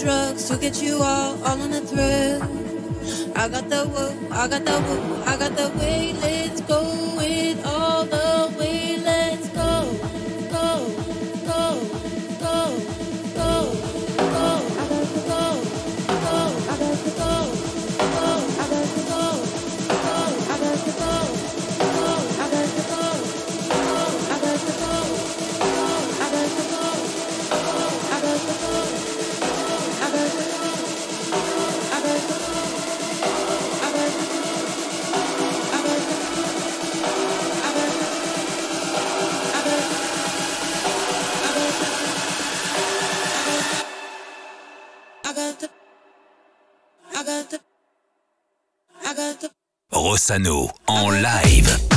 drugs to get you all, all on the thrill. I got the woo, I got the woo, I got the way. Let's go Rossano en live.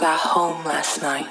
got home last night.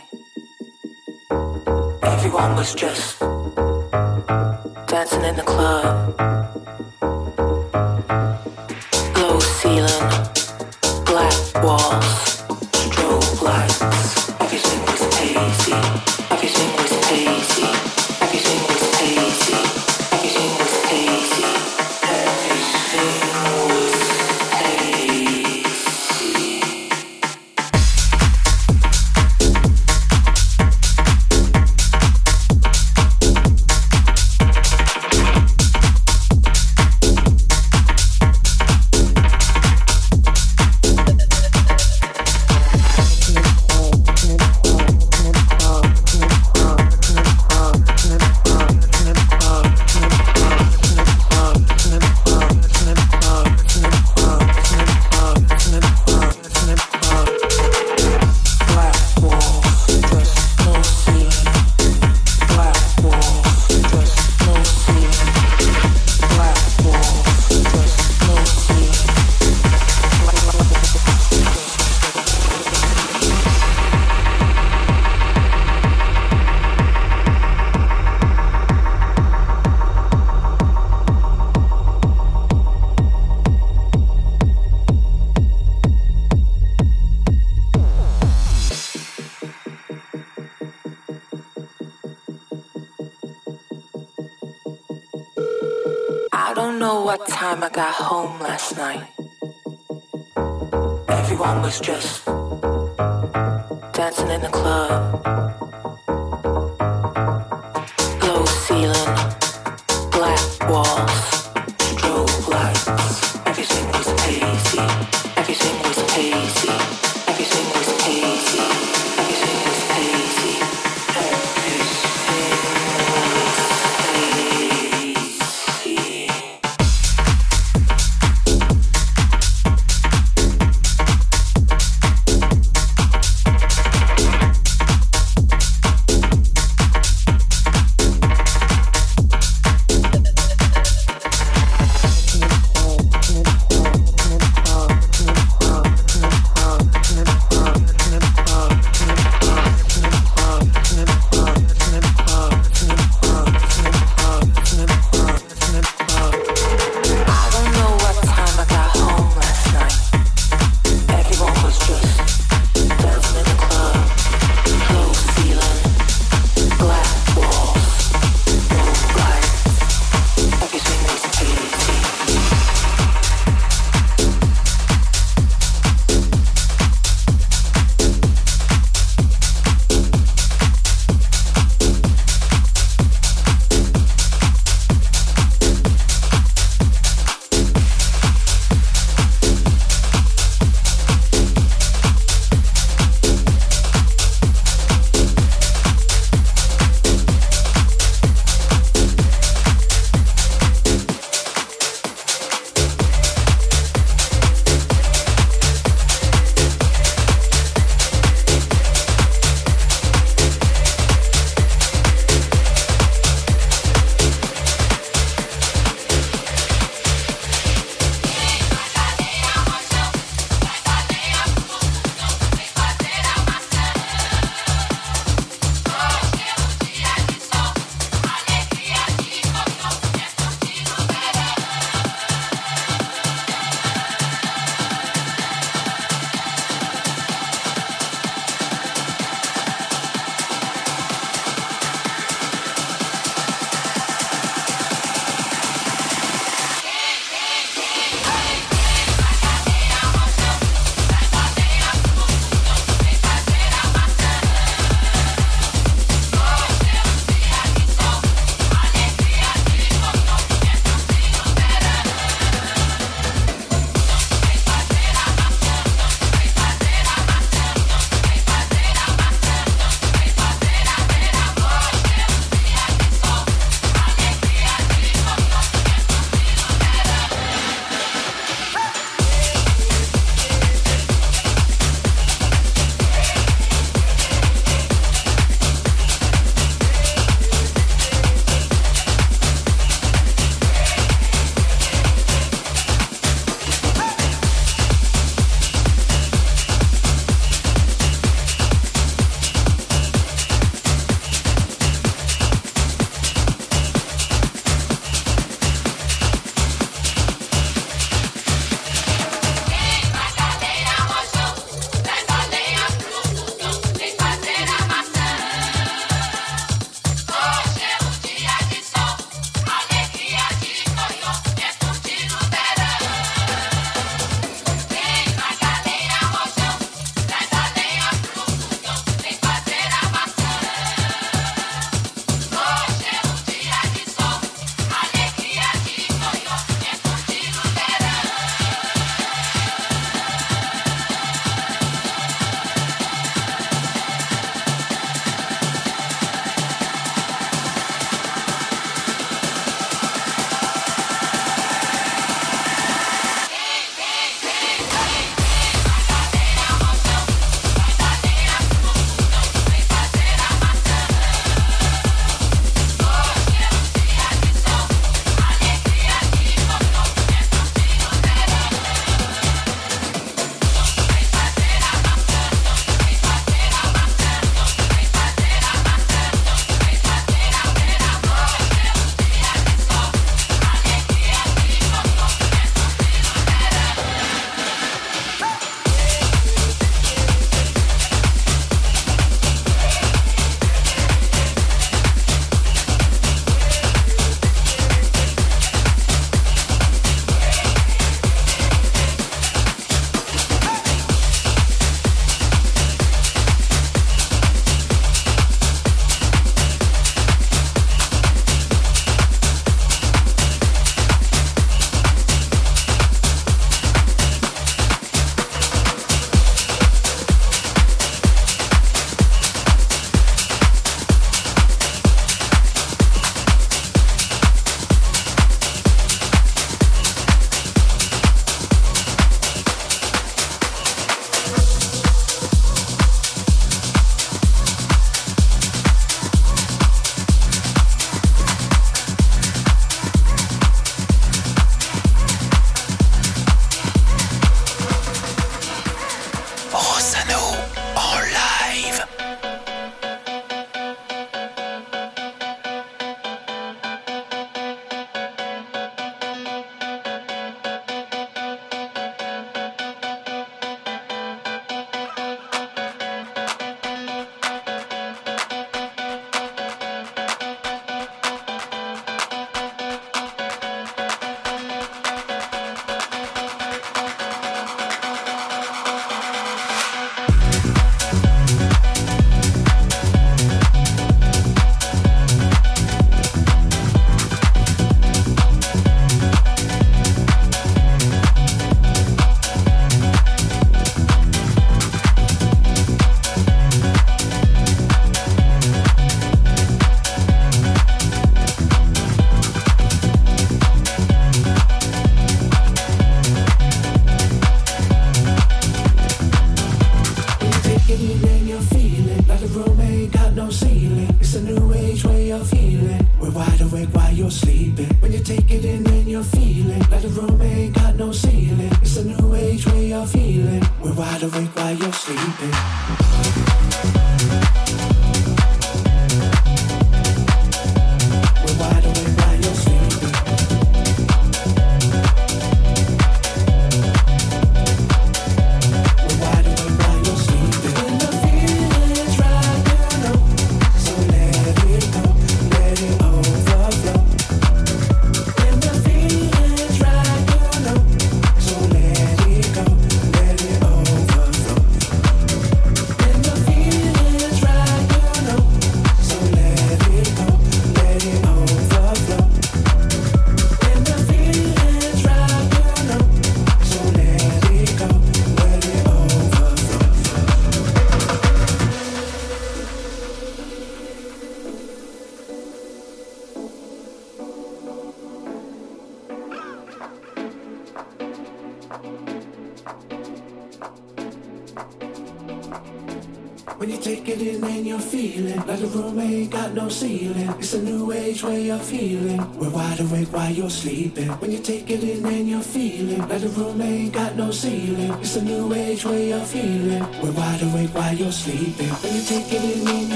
sleeping. When you take it in and you're feeling like the room ain't got no ceiling. It's a new age way of feeling. We're wide awake while you're sleeping. When you take it in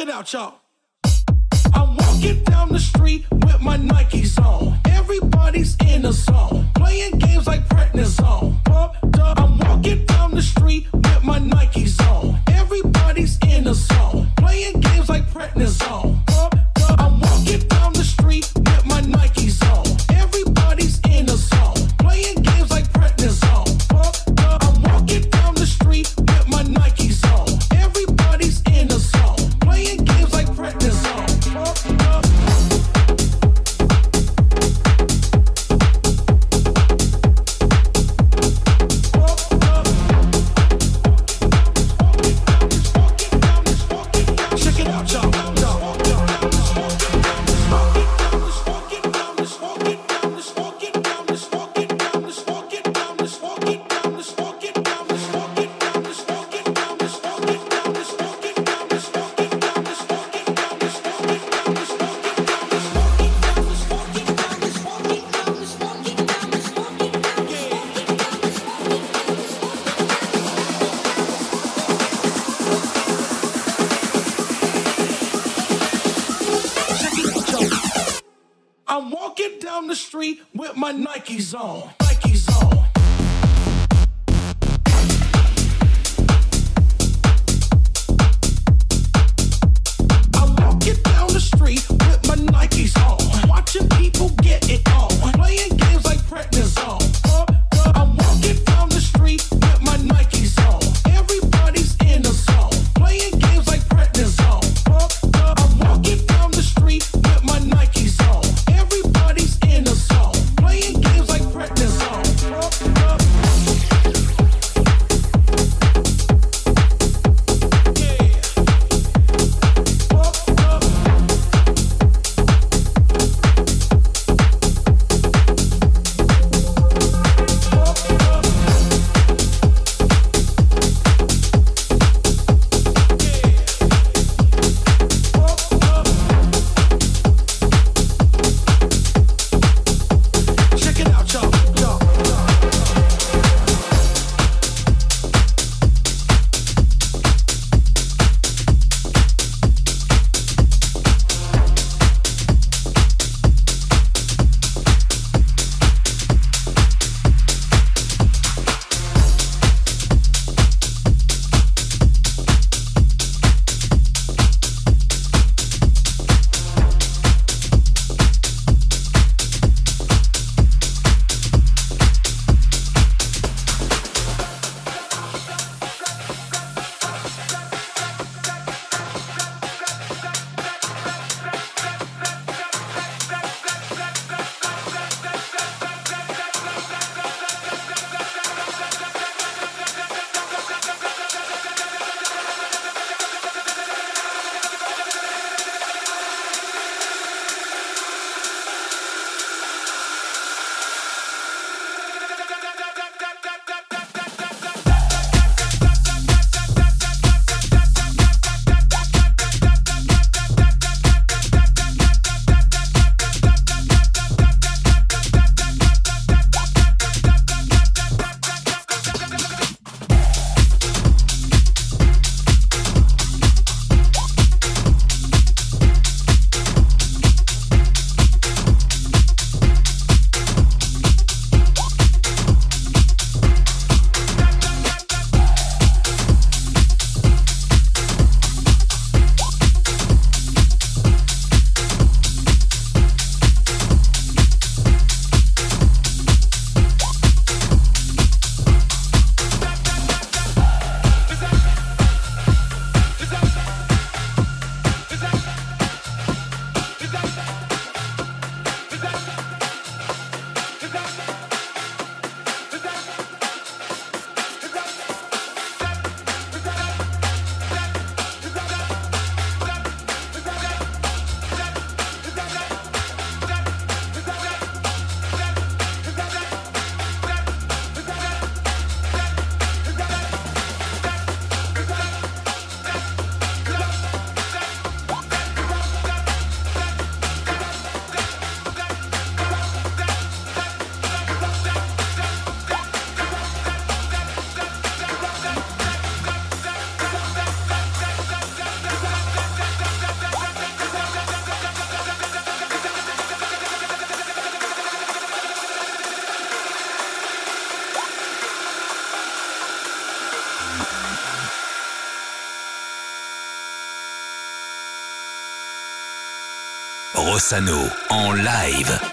it out, y'all. I'm walking down the street with my Nike on. Everybody's in the zone, playing games like prednisone. Rossano en live.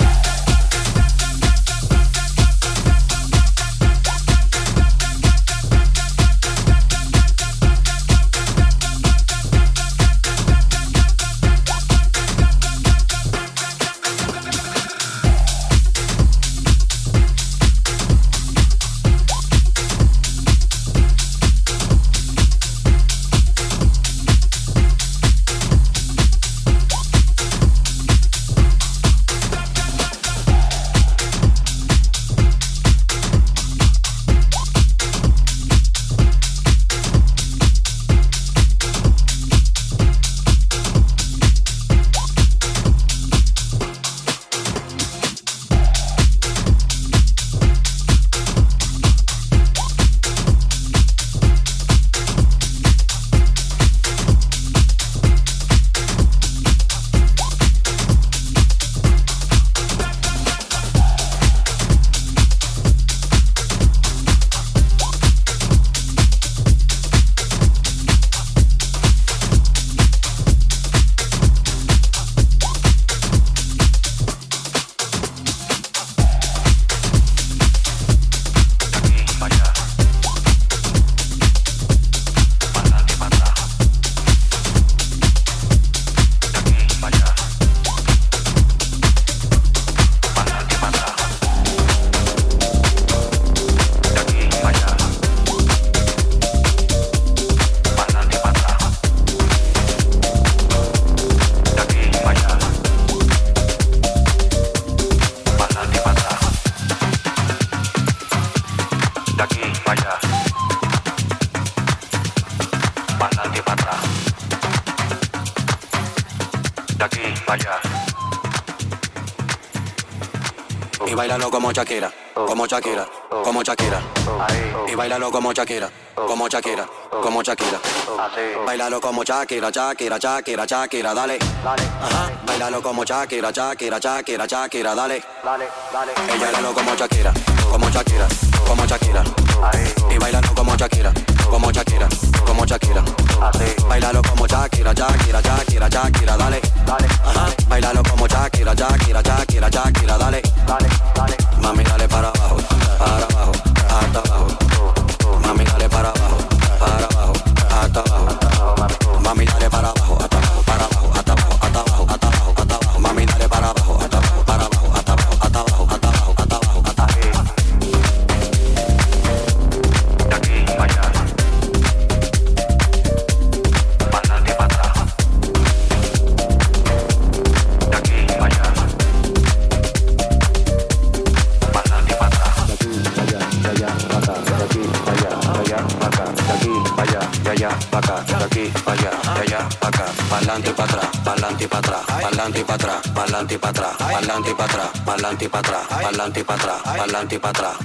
Shakira, como Shakira. Y bailalo como Shakira, como Shakira, como Shakira. Bailalo como Shakira, Shakira, Shakira, Shakira, dale. Ajá. Bailalo como Shakira, Shakira, Shakira, Shakira, dale. Y bailalo como Shakira, como Shakira, como Shakira. Y bailalo como Shakira, como Shakira, como Shakira. Bailalo como Shakira, Shakira, Shakira, Shakira, dale. Ajá. Bailalo como Shakira, Shakira, Shakira, Shakira, dale. Mami, pa'lante y para atrás, pa'lante para atrás, pa'lante para atrás, pa'lante para atrás, pa'lante para atrás,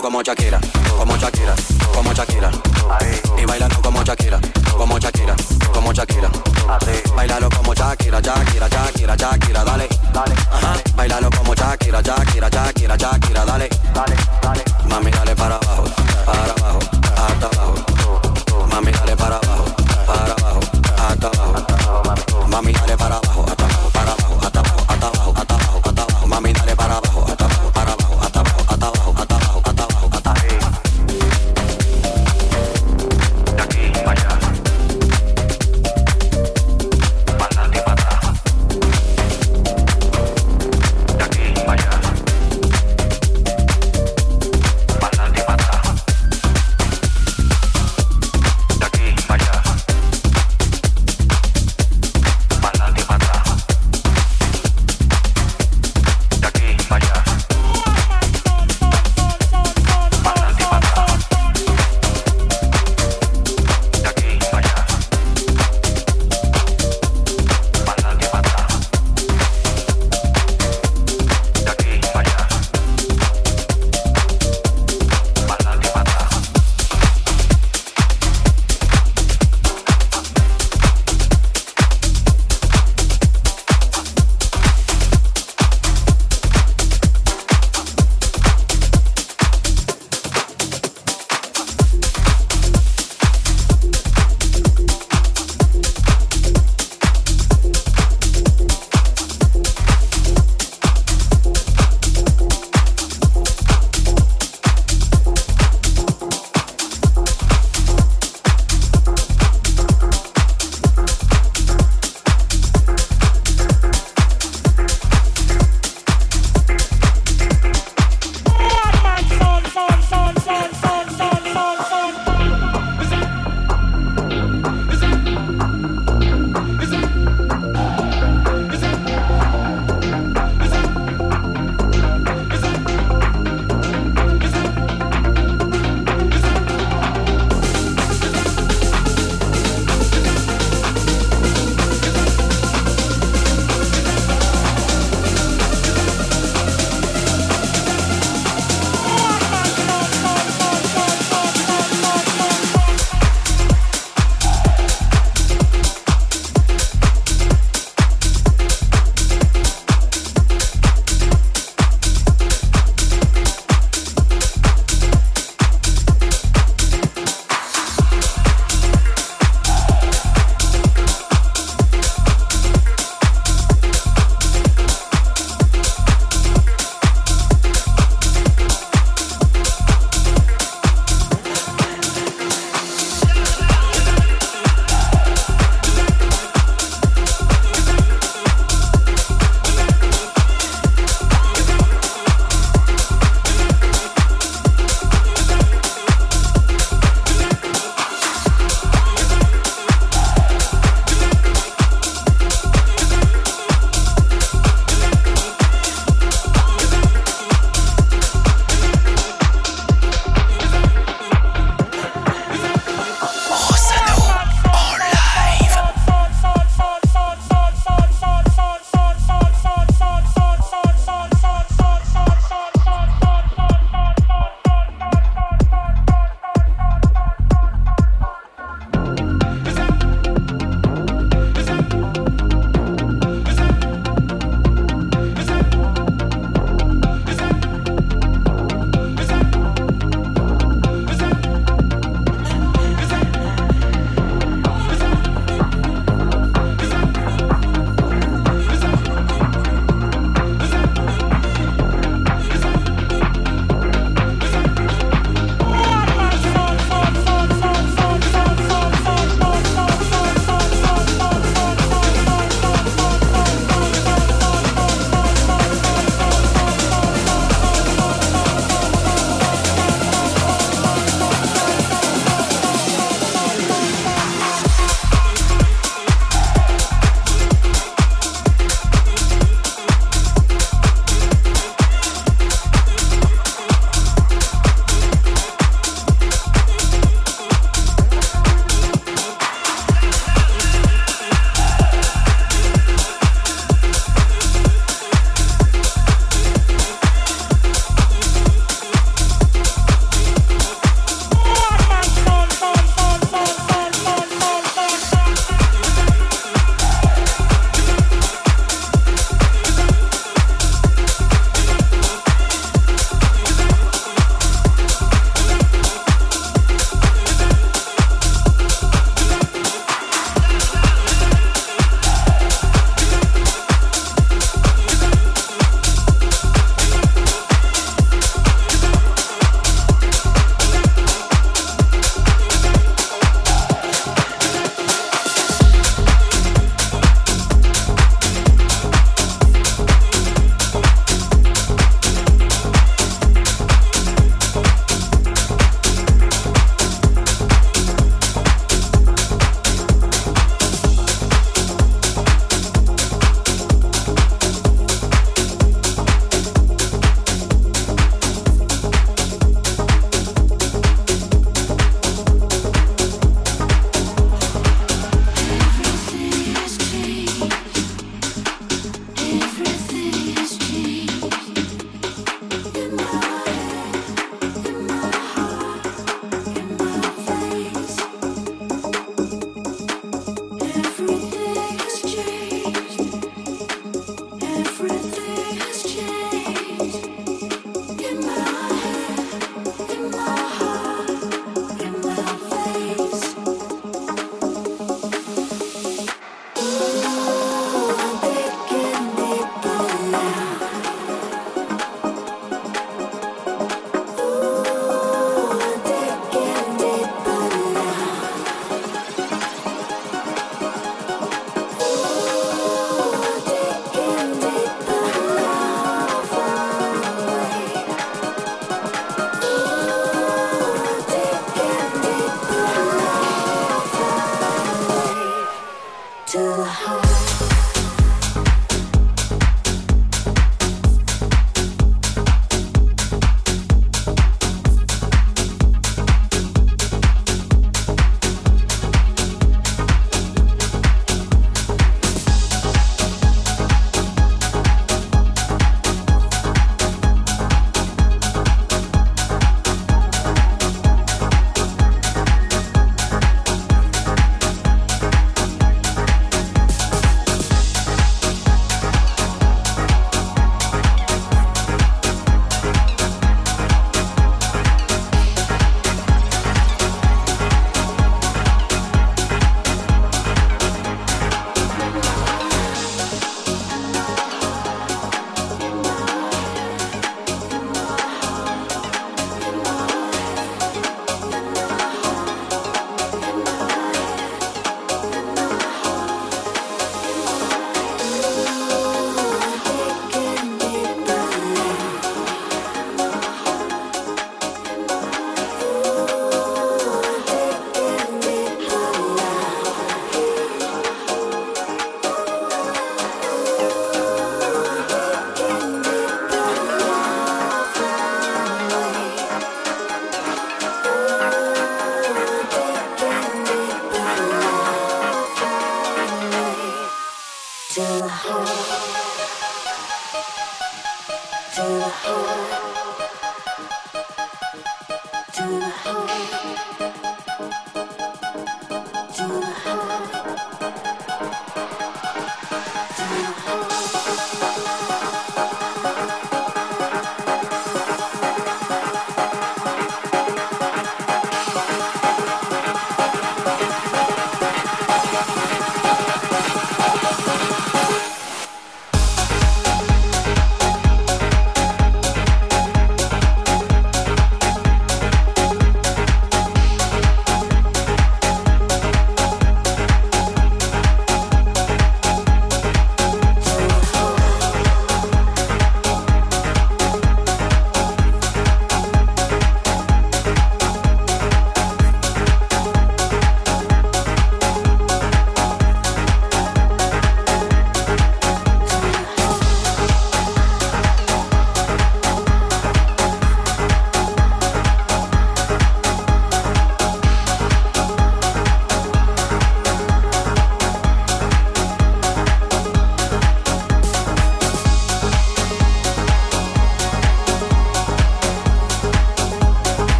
como Shakira, como Shakira, como Shakira. Y bailalo como Shakira, como Shakira, como Shakira. Bailalo como Shakira, Shakira, Shakira, Shakira, dale. Ajá. Bailalo como Shakira, Shakira, Shakira, Shakira, dale. Mami, dale para abajo, para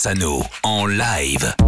Rossano en live.